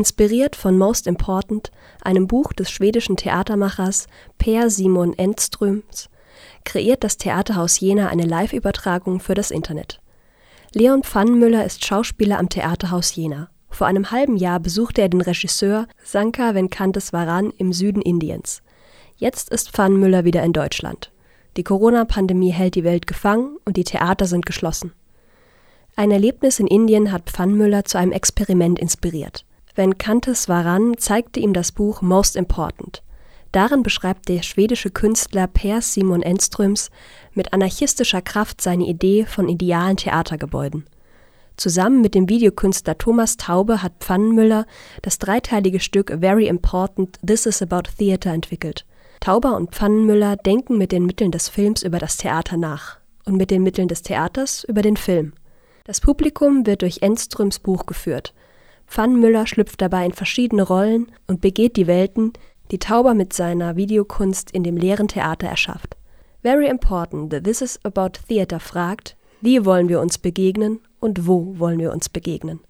Inspiriert von Most Important, einem Buch des schwedischen Theatermachers Per Simon Enströms, kreiert das Theaterhaus Jena eine Live-Übertragung für das Internet. Leon Pfannenmüller ist Schauspieler am Theaterhaus Jena. Vor einem halben Jahr besuchte er den Regisseur Sankar Venkateswaran im Süden Indiens. Jetzt ist Pfannenmüller wieder in Deutschland. Die Corona-Pandemie hält die Welt gefangen und die Theater sind geschlossen. Ein Erlebnis in Indien hat Pfannenmüller zu einem Experiment inspiriert. Venkateswaran zeigte ihm das Buch Most Important. Darin beschreibt der schwedische Künstler Per Simon Enströms mit anarchistischer Kraft seine Idee von idealen Theatergebäuden. Zusammen mit dem Videokünstler Thomas Taube hat Pfannenmüller das dreiteilige Stück Very Important This is About Theater entwickelt. Tauber und Pfannenmüller denken mit den Mitteln des Films über das Theater nach und mit den Mitteln des Theaters über den Film. Das Publikum wird durch Enströms Buch geführt. Pfannenmüller schlüpft dabei in verschiedene Rollen und begeht die Welten, die Tauber mit seiner Videokunst in dem leeren Theater erschafft. Very Important, The This is About Theater fragt, wie wollen wir uns begegnen und wo wollen wir uns begegnen?